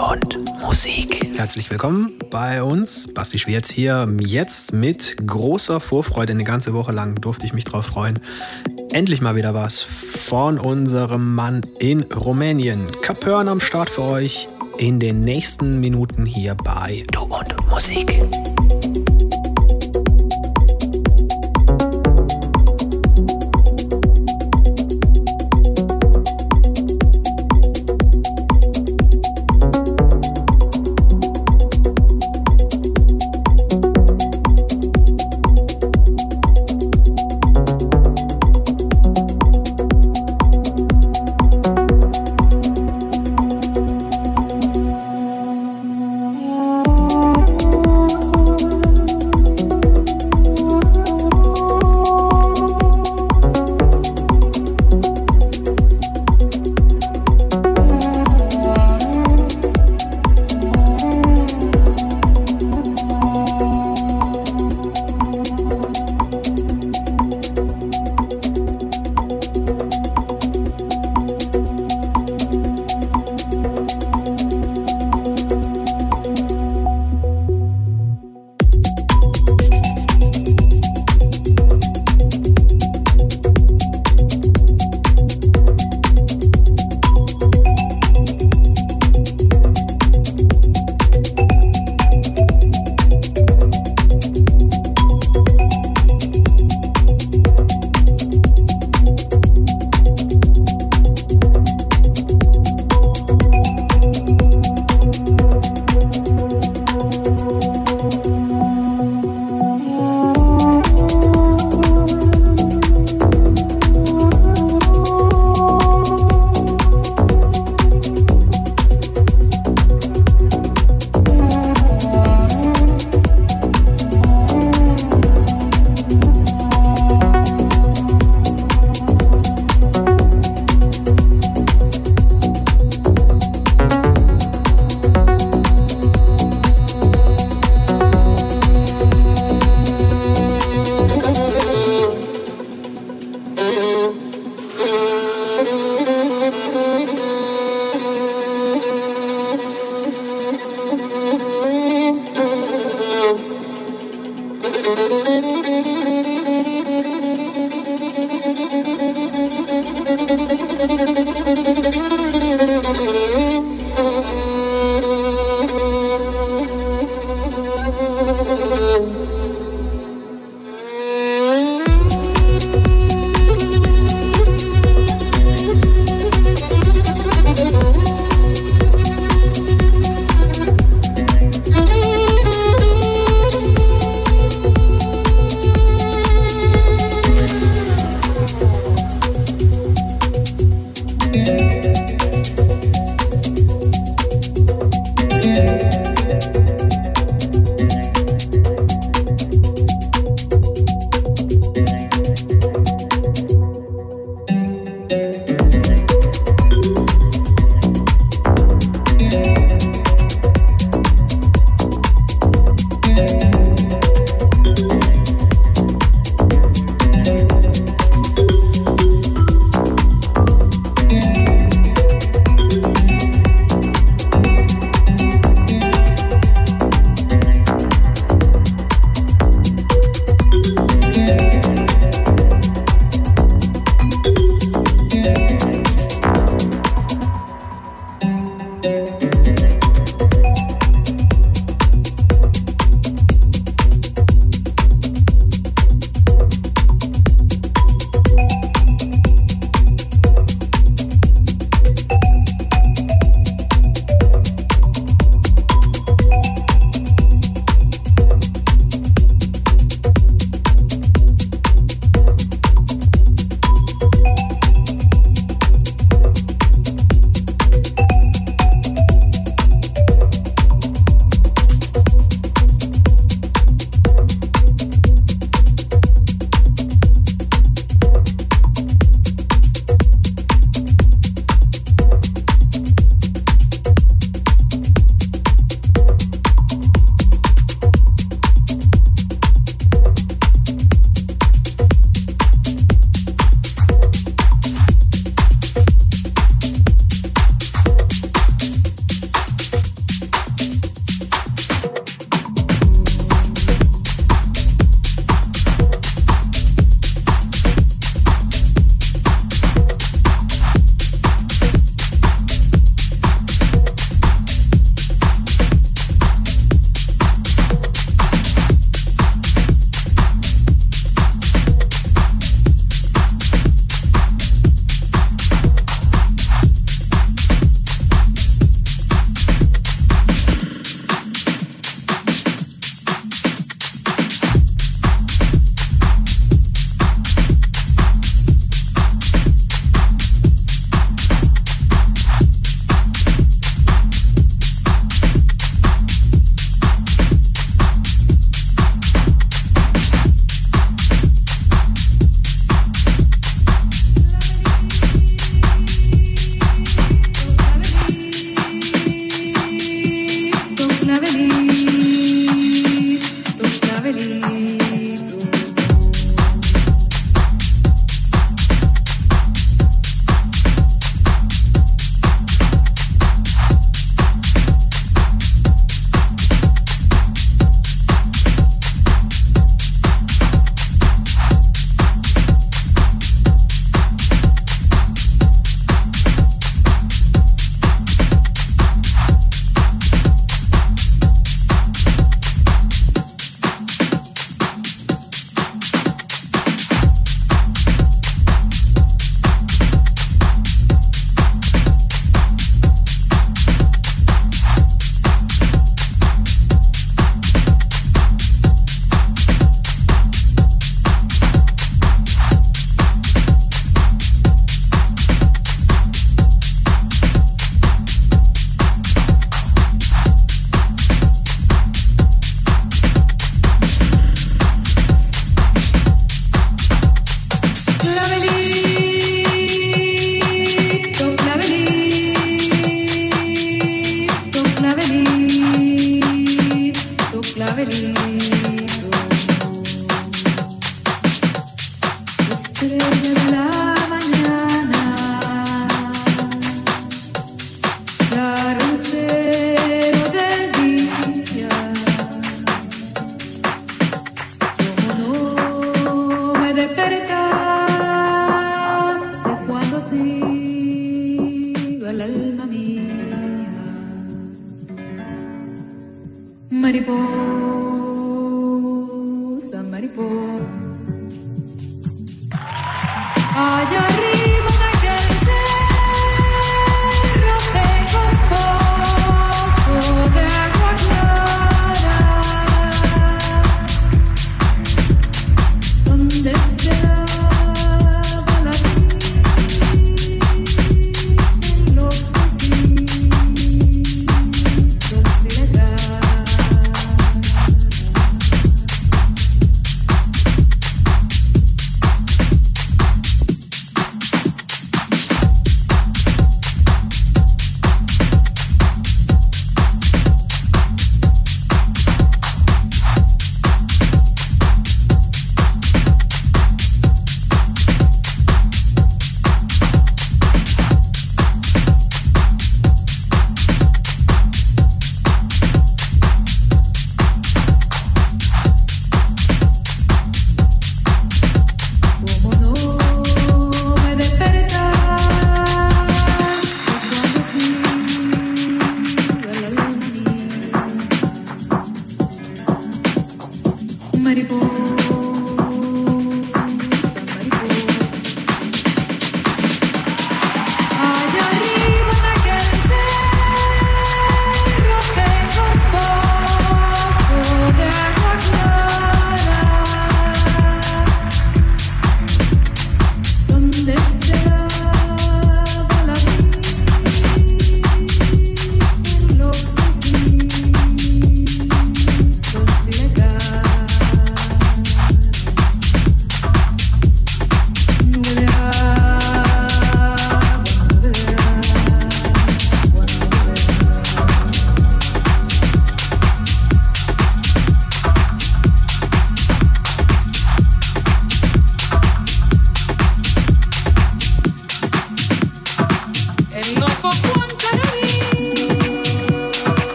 und Musik. Herzlich willkommen bei uns. Basti Schwierz hier. Jetzt mit großer Vorfreude. Eine ganze Woche lang durfte ich mich drauf freuen. Endlich mal wieder was von unserem Mann in Rumänien. Kapörn am Start für euch in den nächsten Minuten hier bei Du und Musik.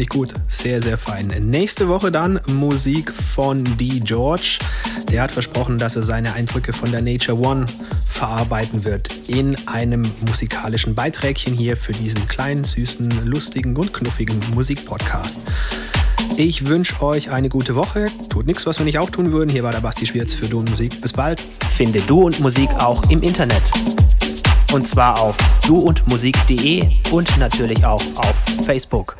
Finde ich gut. Sehr, sehr fein. Nächste Woche dann Musik von D. George. Der hat versprochen, dass er seine Eindrücke von der Nature One verarbeiten wird in einem musikalischen Beiträgchen hier für diesen kleinen, süßen, lustigen und knuffigen Musikpodcast. Ich wünsche euch eine gute Woche. Tut nichts, was wir nicht auch tun würden. Hier war der Basti Schwierz für Du und Musik. Bis bald. Finde Du und Musik auch im Internet. Und zwar auf duundmusik.de und natürlich auch auf Facebook.